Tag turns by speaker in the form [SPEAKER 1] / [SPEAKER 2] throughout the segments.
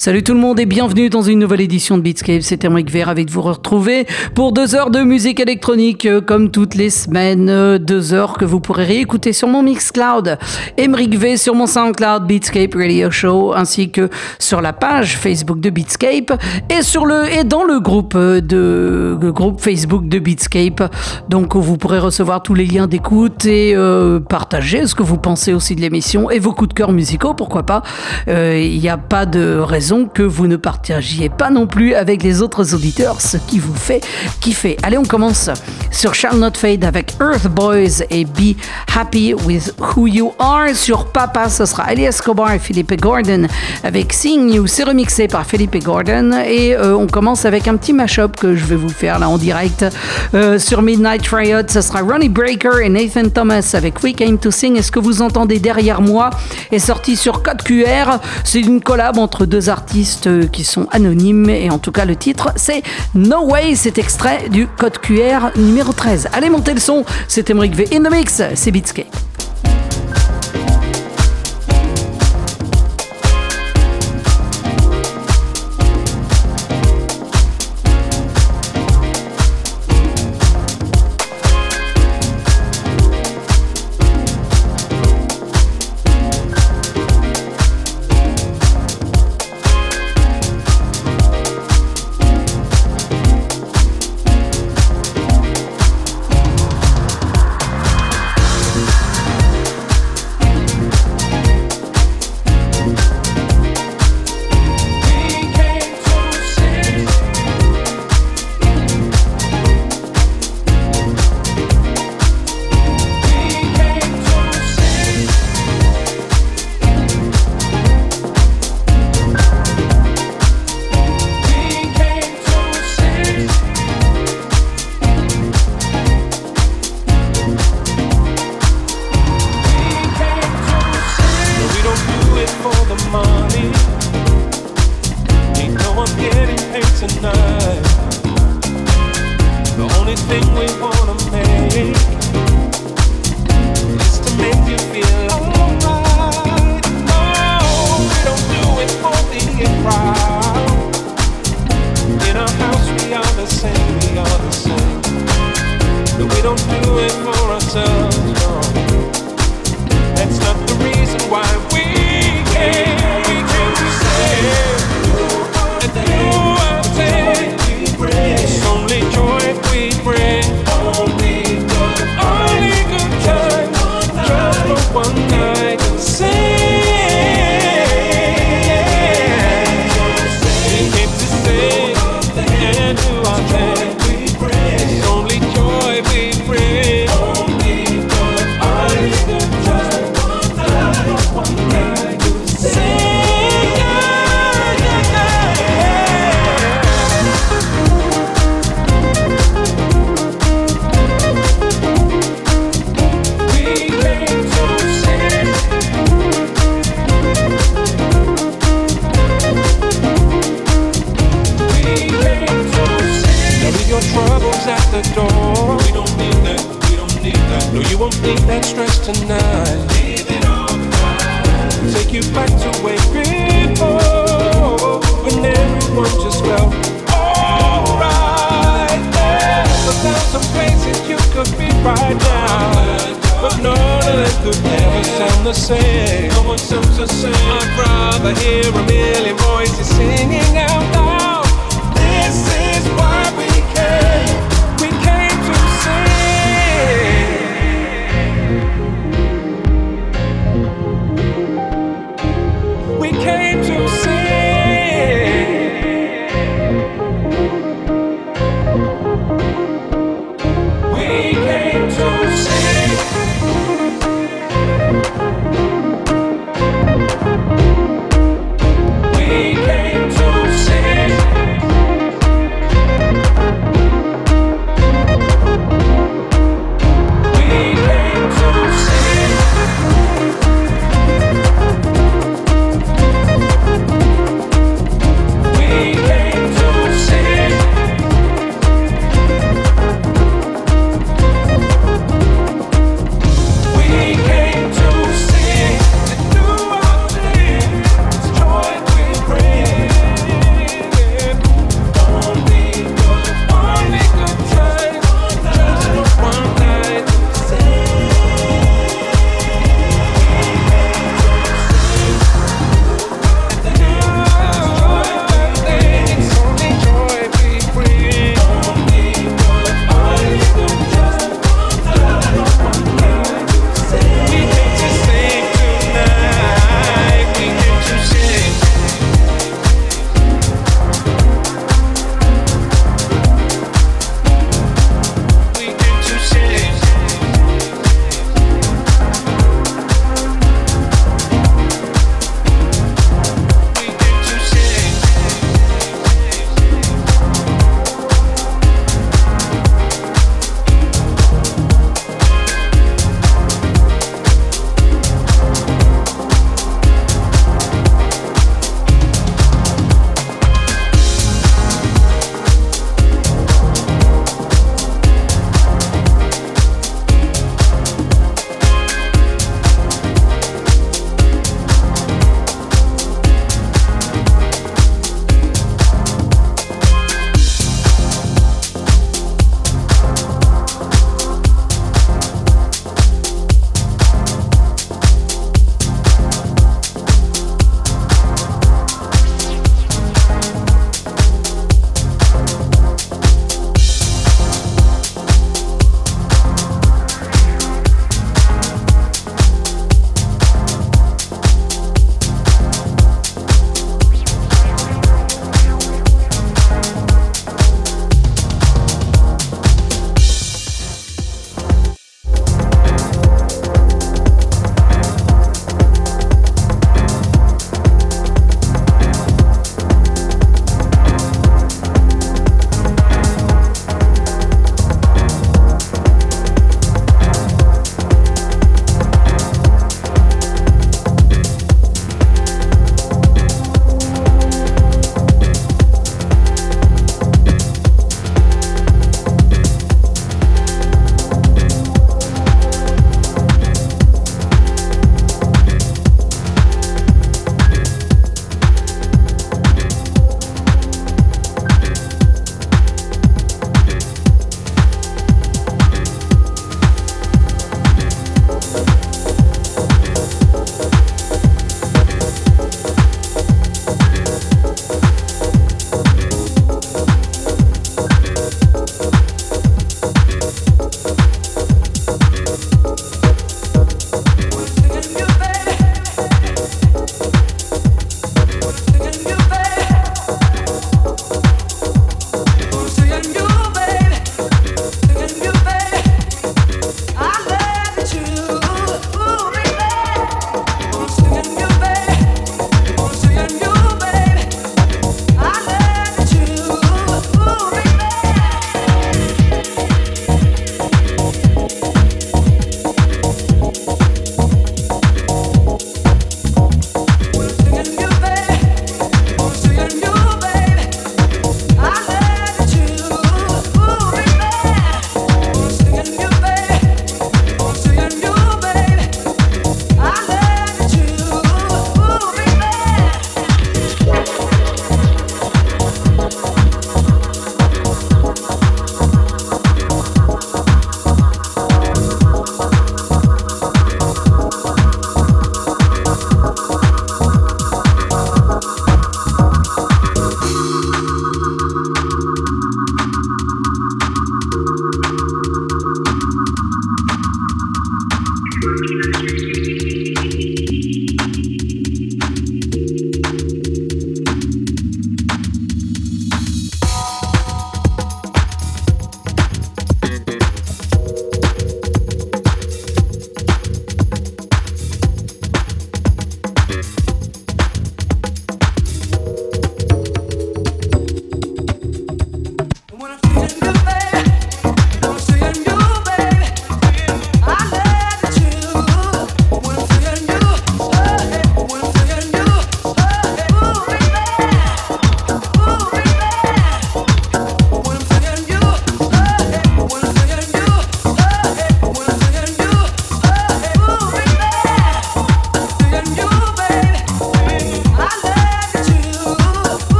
[SPEAKER 1] Salut tout le monde et bienvenue dans une nouvelle édition de Beatscape. C'est Emric Vert avec vous retrouver pour deux heures de musique électronique euh, comme toutes les semaines. Euh, deux heures que vous pourrez réécouter sur mon Mixcloud, Emric V sur mon SoundCloud Beatscape Radio Show ainsi que sur la page Facebook de Beatscape et sur le et dans le groupe euh, de groupe Facebook de Beatscape. Donc vous pourrez recevoir tous les liens d'écoute et partager ce que vous pensez aussi de l'émission et vos coups de cœur musicaux. Pourquoi pas Il n'y a pas de raison que vous ne partagiez pas non plus avec les autres auditeurs, ce qui vous fait kiffer. Allez, on commence sur Shall Not Fade avec Earth Boys et Be Happy with Who You Are. Sur Papa, ce sera Ali Escobar et Philippe Gordon avec Sing You. C'est remixé par Philippe Gordon et euh, on commence avec un petit mashup que je vais vous faire là en direct euh, sur Midnight Riot. Ce sera Ronnie Breaker et Nathan Thomas avec We Came to Sing. Est-ce que vous entendez derrière moi est sorti sur Code QR. C'est une collab entre deux artistes artistes qui sont anonymes et en tout cas le titre c'est No Way, c'est extrait du code QR numéro 13. Allez monter le son, c'est Emmerich V in the mix, c'est Beatscape.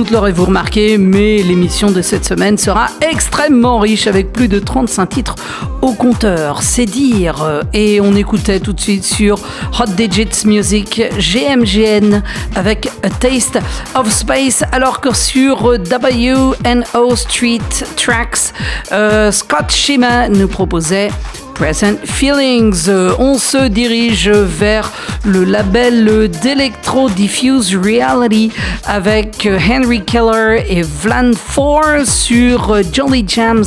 [SPEAKER 2] Doute l'aurez-vous remarqué, mais l'émission de cette semaine sera extrêmement riche avec plus de 35 titres au compteur. C'est dire. Et on écoutait tout de suite sur Hot Digits Music GMGN avec A Taste of Space, alors que sur WNO Street Tracks, euh, Scott Shima nous proposait Present Feelings. Euh, on se dirige vers le label d'Electro Diffuse Reality avec euh, Henry Keller et Vlan 4 sur euh, Jolly Jams.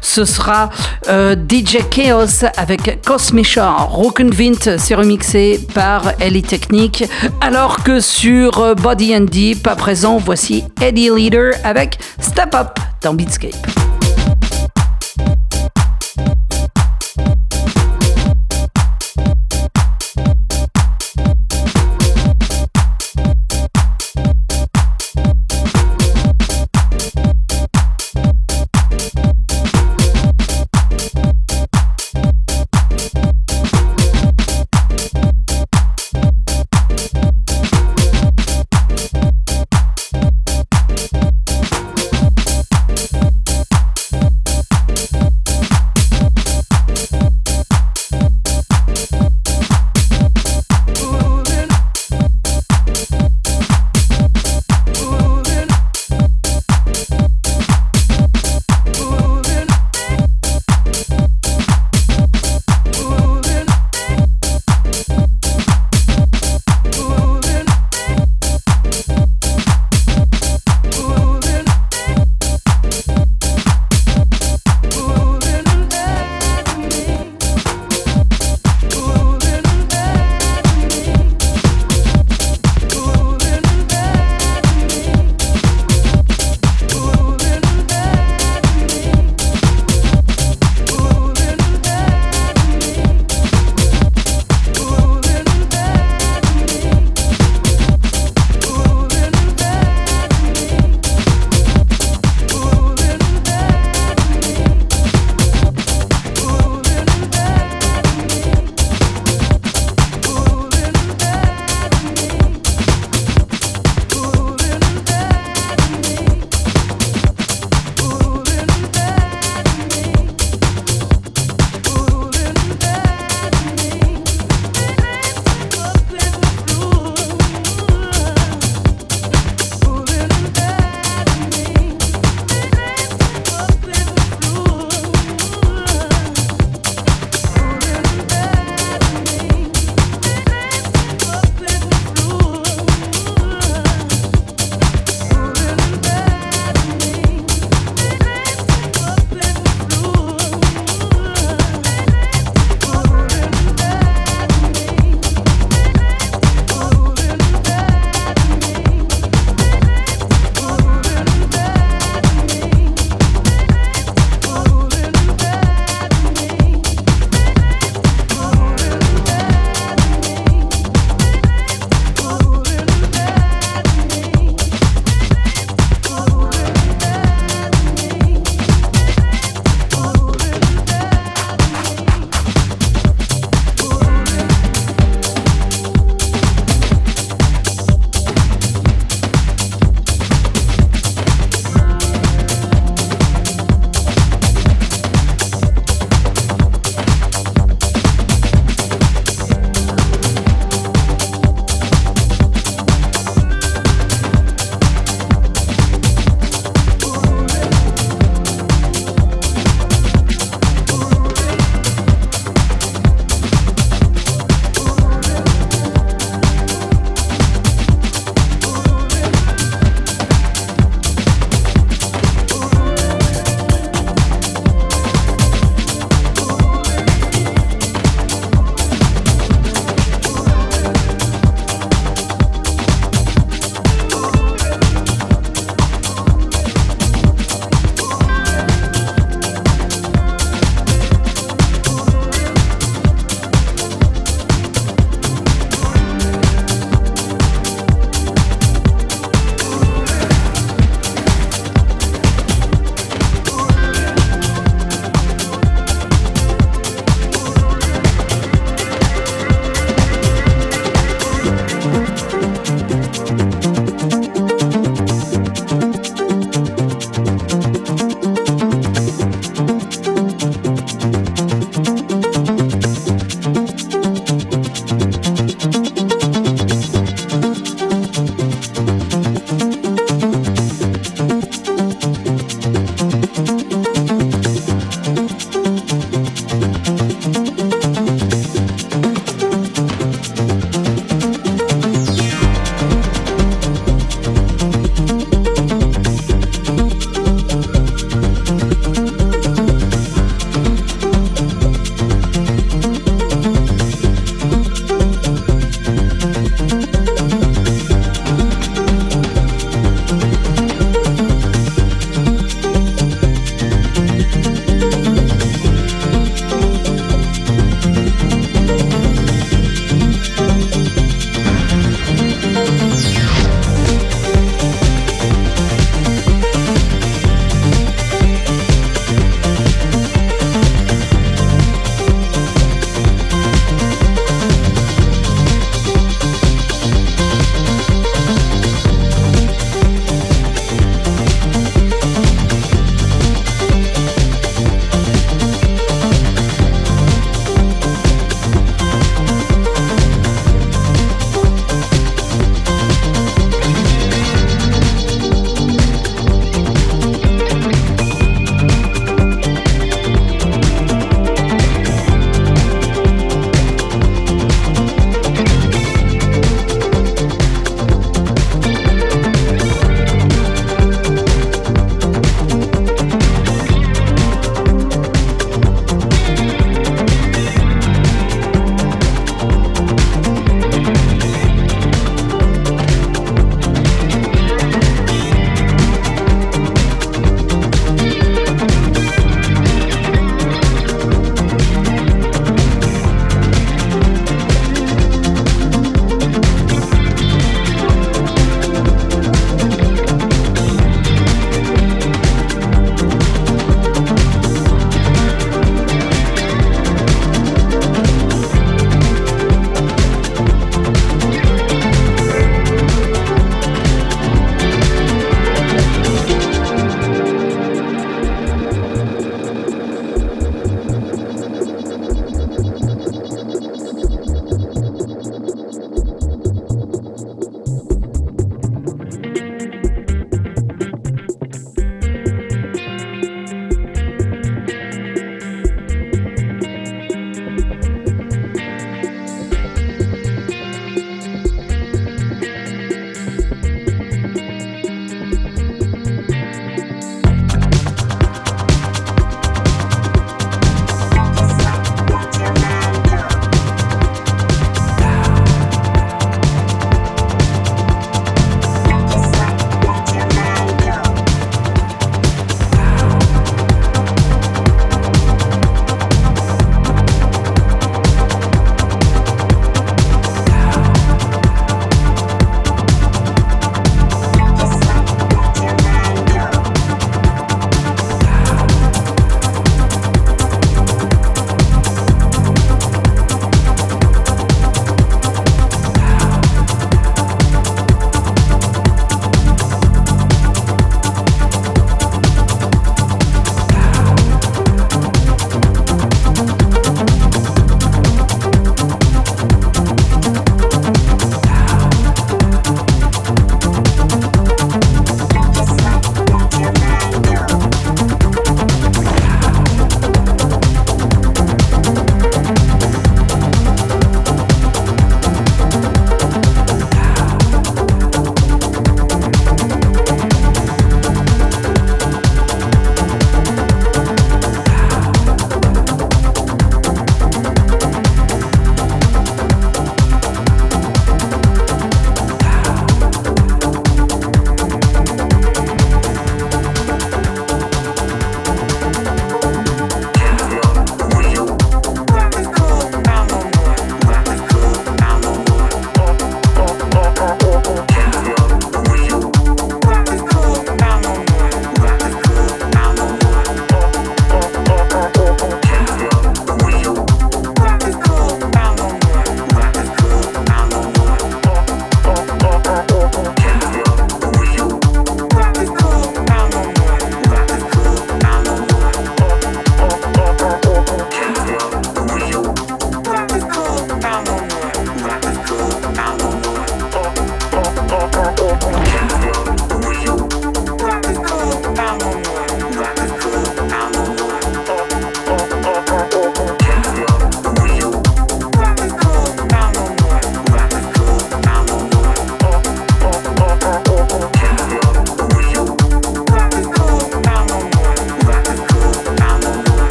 [SPEAKER 2] Ce sera DJ Chaos avec Cosmisha. Rock'n'Vint s'est remixé par Ellie Technique. Alors que sur Body and Deep, à présent, voici Eddie Leader avec Step Up dans Beatscape.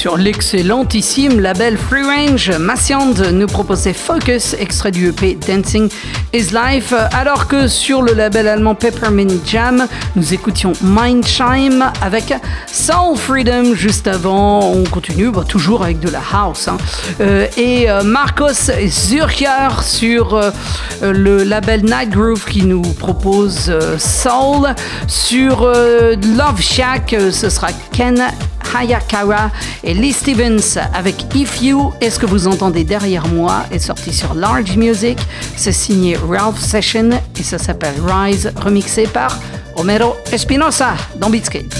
[SPEAKER 2] Sur l'excellentissime label Free Range, Massiand nous proposait Focus, extrait du EP Dancing is Life, alors que sur le label allemand Peppermint Jam, nous écoutions Mindchime avec Soul Freedom juste avant. On continue bah, toujours avec de la house. Hein. Euh, et euh, Marcos Zurcher sur euh, le label Night Groove qui nous propose Soul. Sur Love Shack, ce sera Ken Hayakawa et Lee Stevens avec If You. est ce que vous entendez derrière moi est sorti sur Large Music. C'est signé Ralph Session et ça s'appelle Rise, remixé par Homero Espinosa dans Beatscape.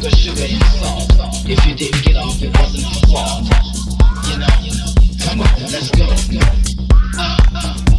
[SPEAKER 3] give
[SPEAKER 4] sugar and salt. If you didn't get off, it wasn't our fault. You know, come on, let's go. Uh, uh.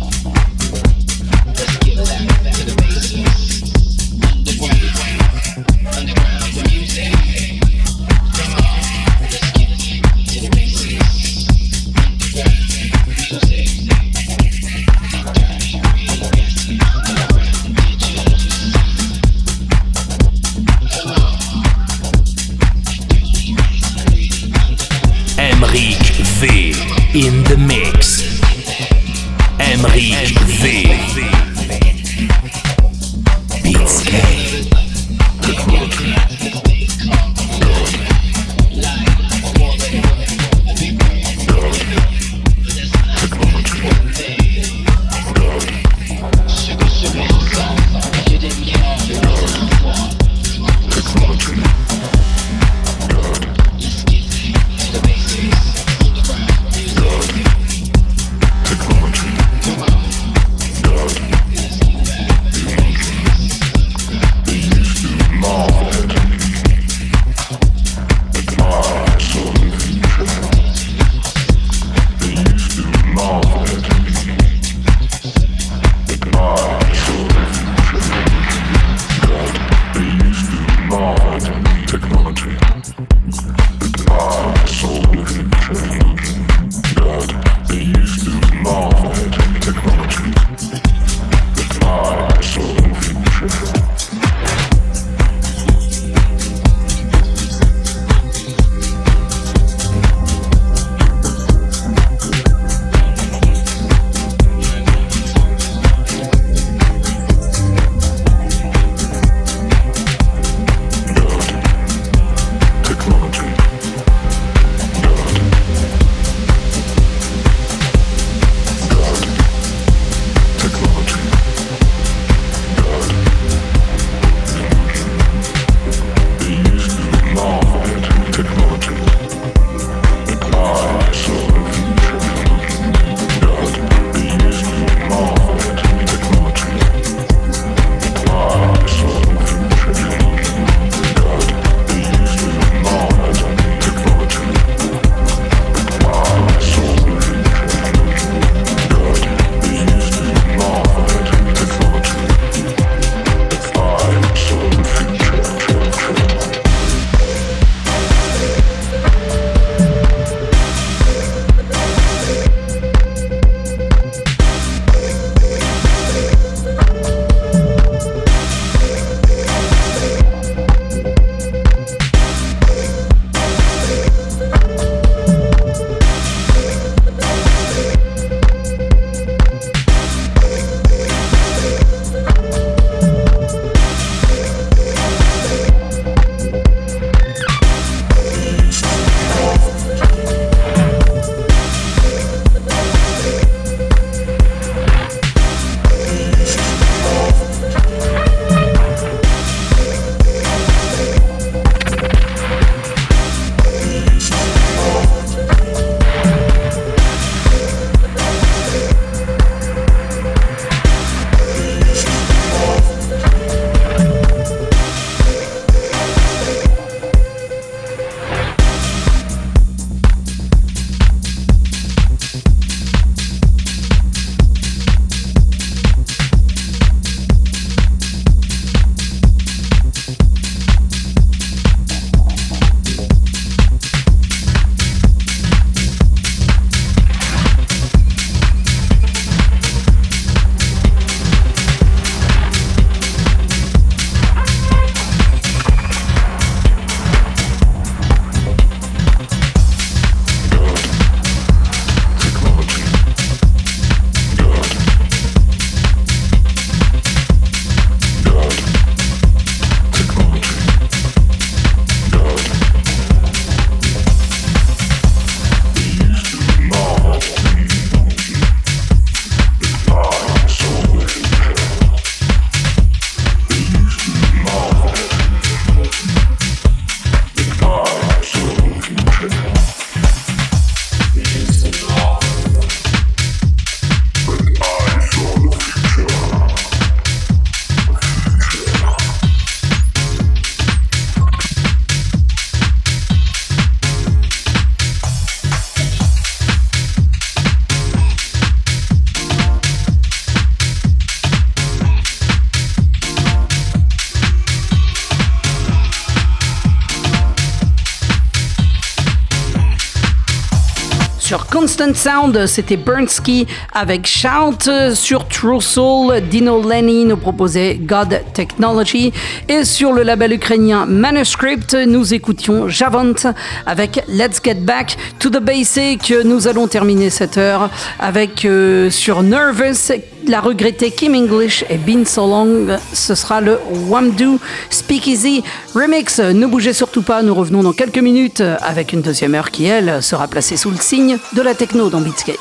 [SPEAKER 3] Sound, c'était Burnski avec Shout. Sur True Soul, Dino Lenny nous proposait God Technology. Et sur le label ukrainien Manuscript, nous écoutions Javant avec Let's Get Back to the Basic. Nous allons terminer cette heure avec euh, sur Nervous la regrettée Kim English et Been So Long. Ce sera le Wamdu Speakeasy Remix. Ne bougez surtout pas, nous revenons dans quelques minutes avec une deuxième heure qui, elle, sera placée sous le signe de la techno dans Beatscape.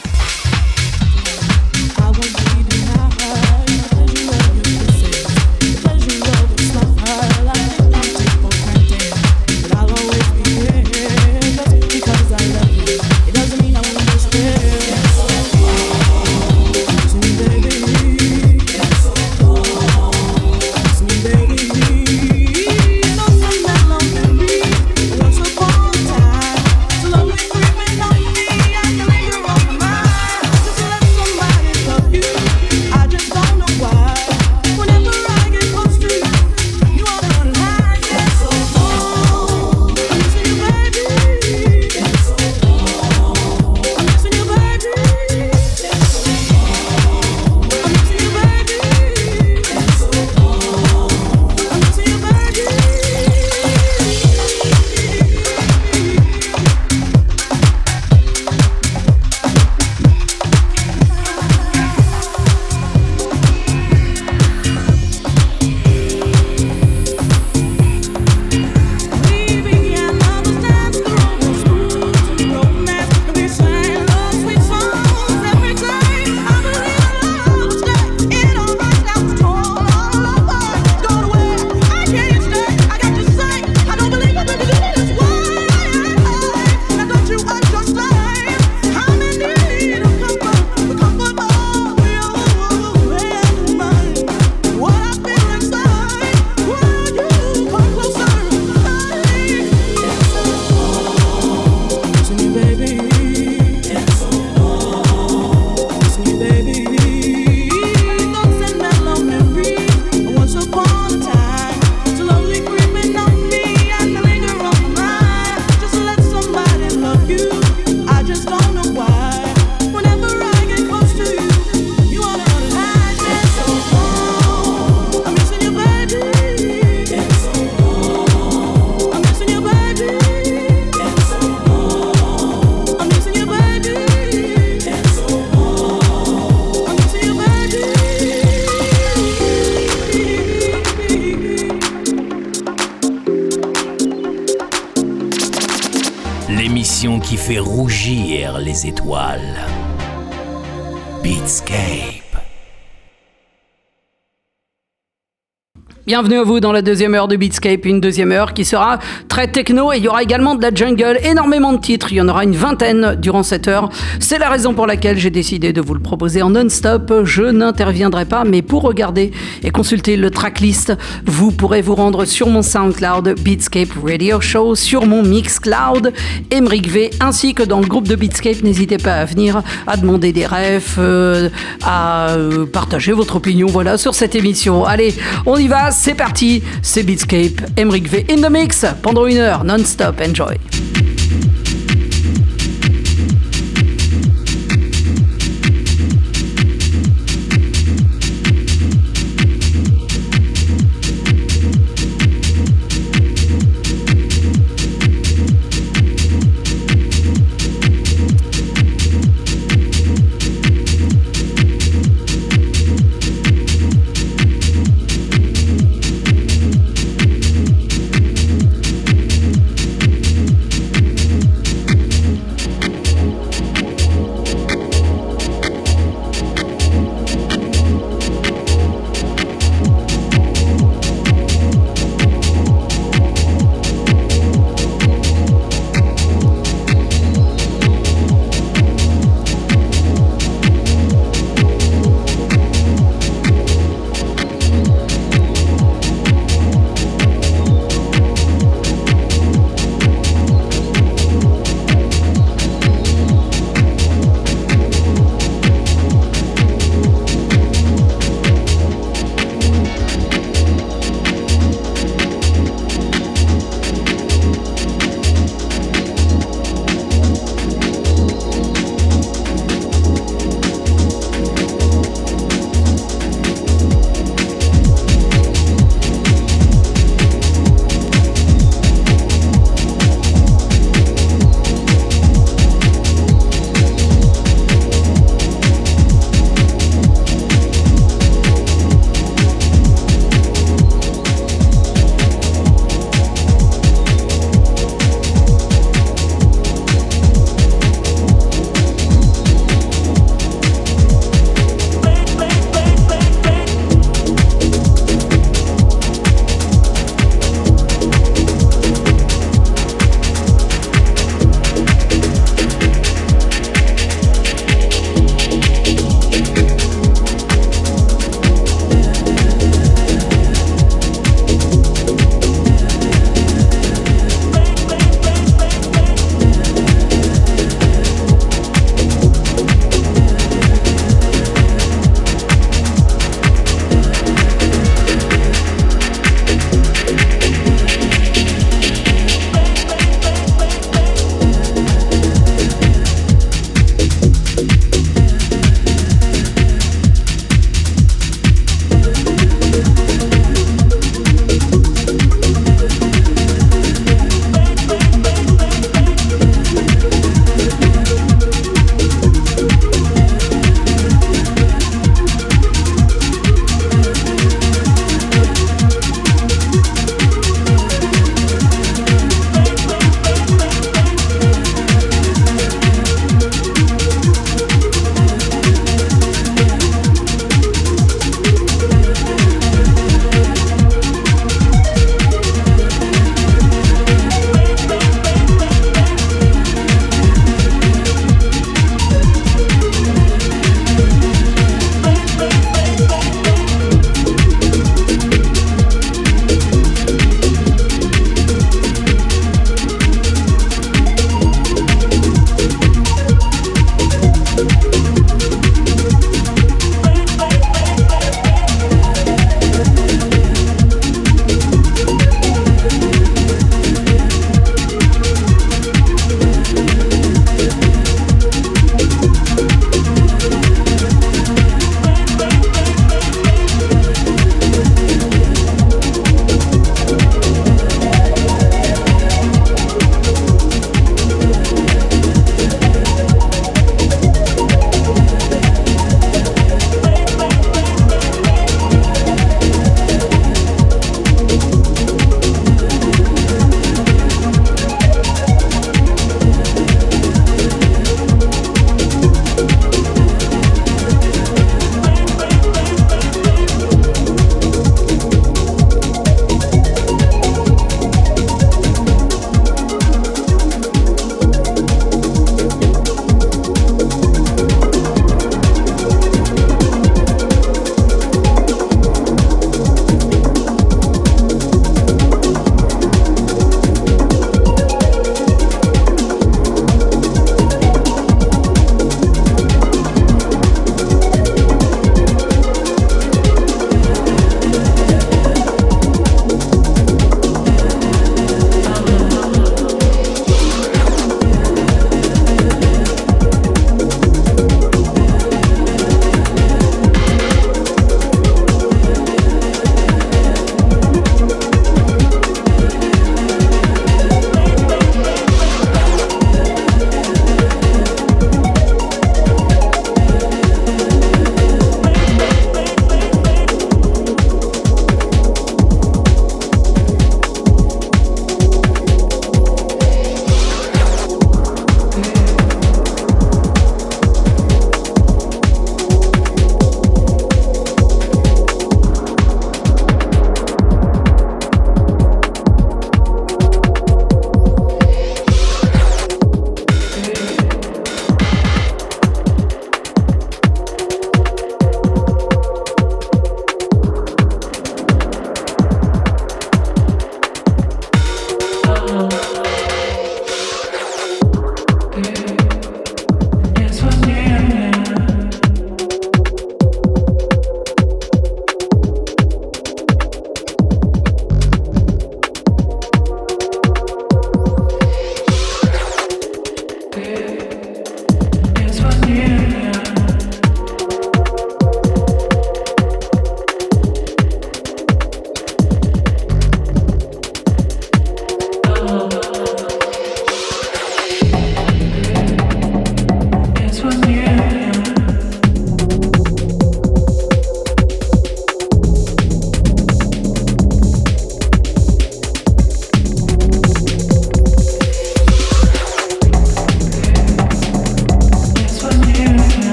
[SPEAKER 3] Bienvenue à vous dans la deuxième heure de Beatscape, une deuxième heure qui sera très techno et il y aura également de la jungle, énormément de titres, il y en aura une vingtaine durant cette heure. C'est la raison pour laquelle j'ai décidé de vous le proposer en non-stop. Je n'interviendrai pas, mais pour regarder et consulter le tracklist, vous pourrez vous rendre sur mon SoundCloud Beatscape Radio Show, sur mon Mixcloud Emric V, ainsi que dans le groupe de Beatscape. N'hésitez pas à venir, à demander des refs, euh, à euh, partager votre opinion, voilà, sur cette émission. Allez, on y va c'est parti, c'est Beatscape, Emric V in the mix pendant une heure non-stop, enjoy.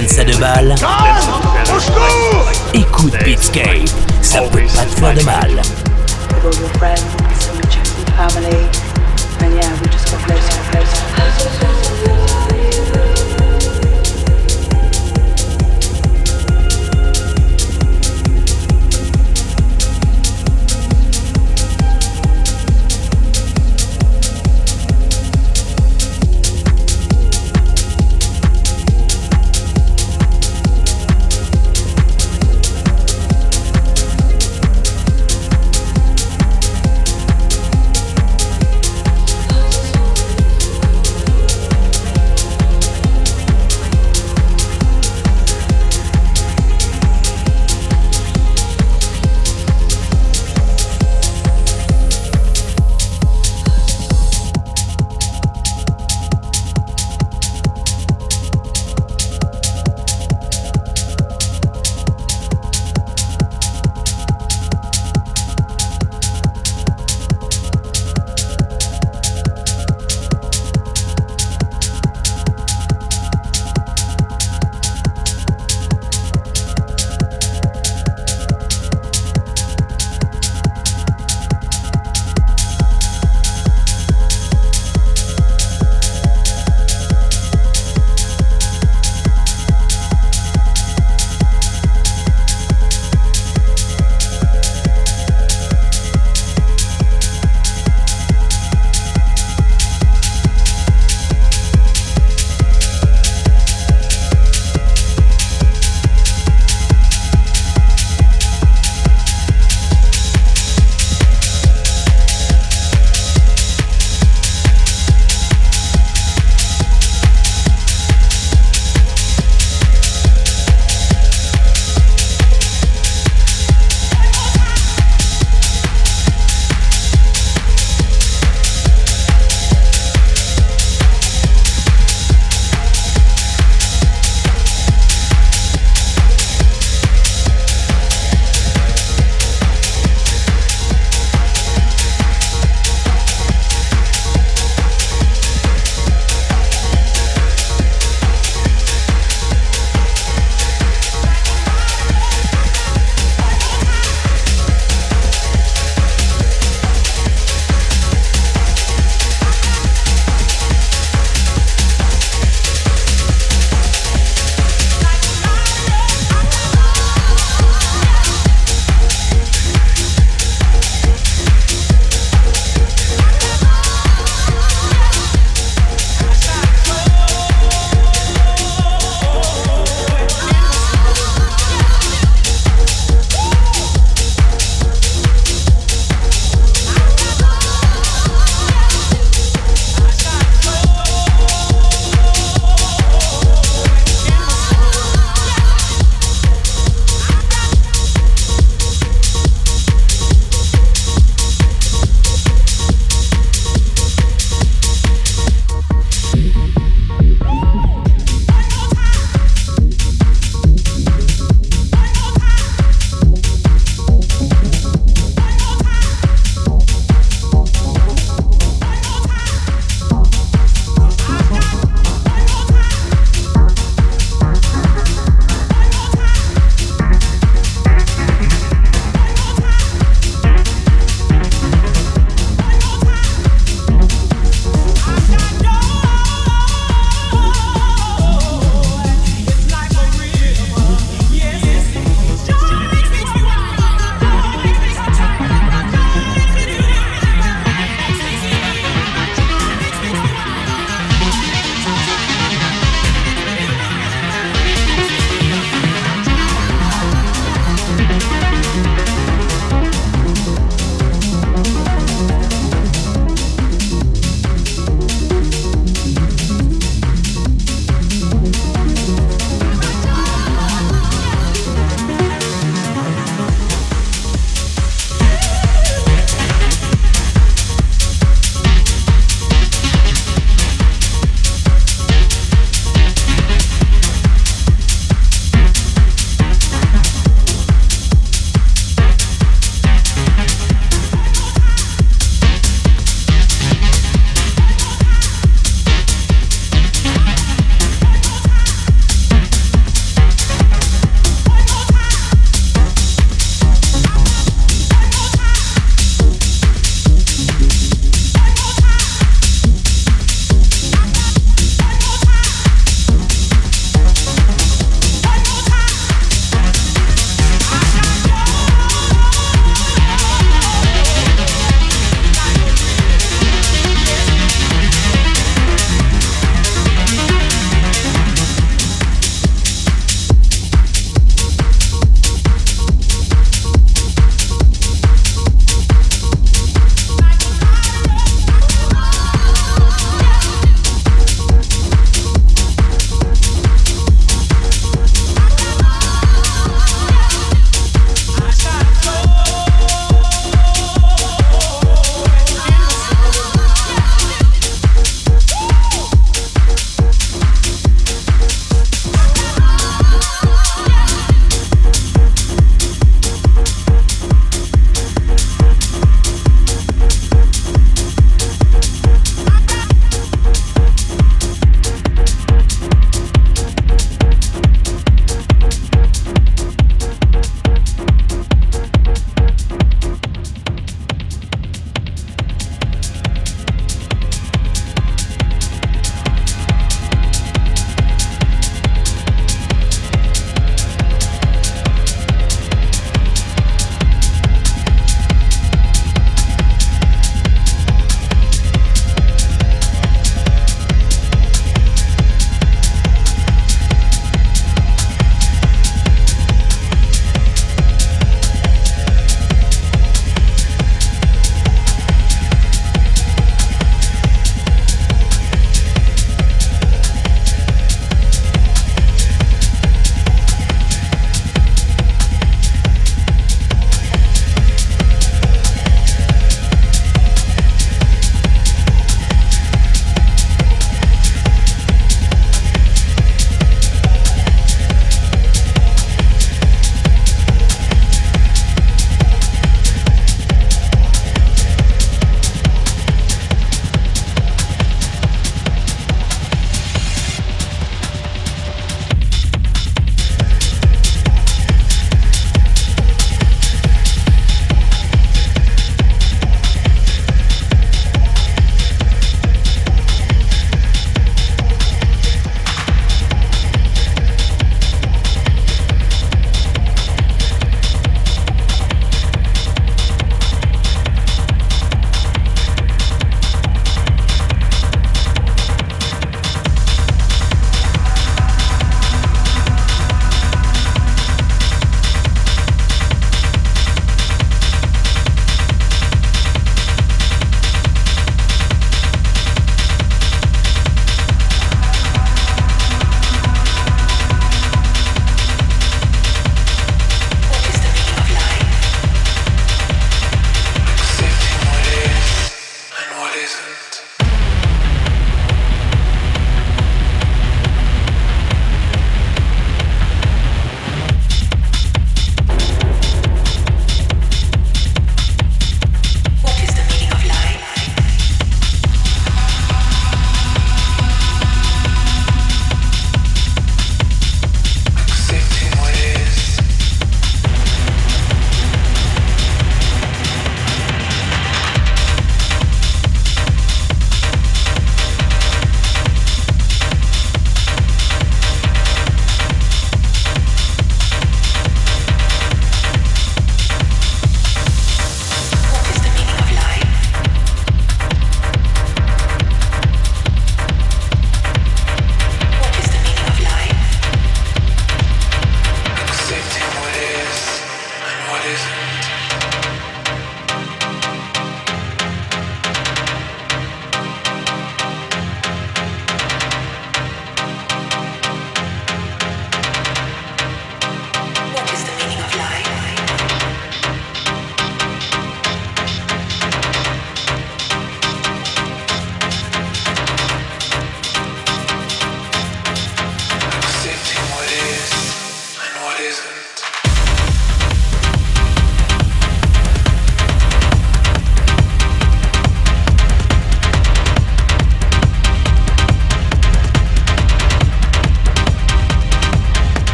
[SPEAKER 5] Dance à deux balles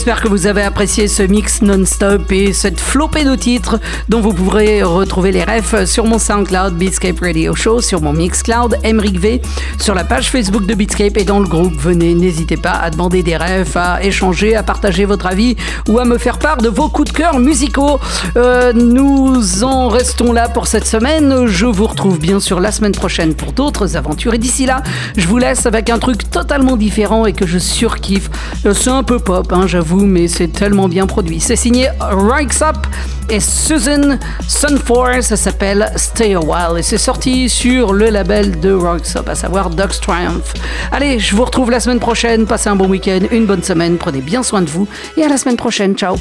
[SPEAKER 2] J'espère que vous avez apprécié ce mix non-stop et cette flopée de titres dont vous pourrez retrouver les refs sur mon SoundCloud Beatscape Radio Show, sur mon Mixcloud Emric V, sur la page Facebook de Beatscape et dans le groupe. Venez, n'hésitez pas à demander des refs, à échanger, à partager votre avis ou à me faire part de vos coups de cœur musicaux. Euh, nous en restons là pour cette semaine. Je vous retrouve bien sûr la semaine prochaine pour d'autres aventures. Et d'ici là, je vous laisse avec un truc totalement différent et que je surkiffe. Euh, C'est un peu pop, hein, j'avoue, mais c'est tellement bien produit. C'est signé Rikes Up et Susan Sunfor. Ça s'appelle Stay a While et c'est sorti sur le label de Rikes Up, à savoir Dog's Triumph. Allez, je vous retrouve la semaine prochaine. Passez un bon week-end, une bonne semaine. Prenez bien soin de vous et à la semaine prochaine. Ciao.